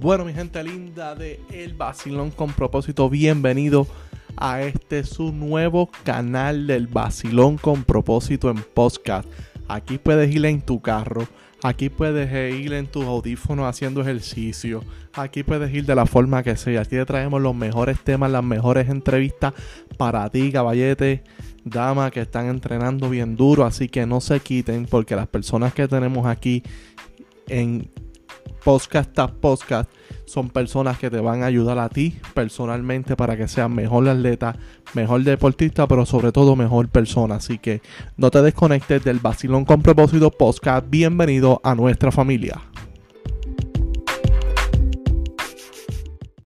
Bueno, mi gente linda de El Basilón con propósito, bienvenido a este su nuevo canal del Basilón con propósito en podcast. Aquí puedes ir en tu carro, aquí puedes ir en tus audífonos haciendo ejercicio, aquí puedes ir de la forma que sea. Aquí te traemos los mejores temas, las mejores entrevistas para ti, caballete, dama que están entrenando bien duro. Así que no se quiten porque las personas que tenemos aquí en podcast tras podcast son personas que te van a ayudar a ti personalmente para que seas mejor atleta, mejor deportista, pero sobre todo mejor persona. Así que no te desconectes del Basilón con propósito podcast. Bienvenido a nuestra familia.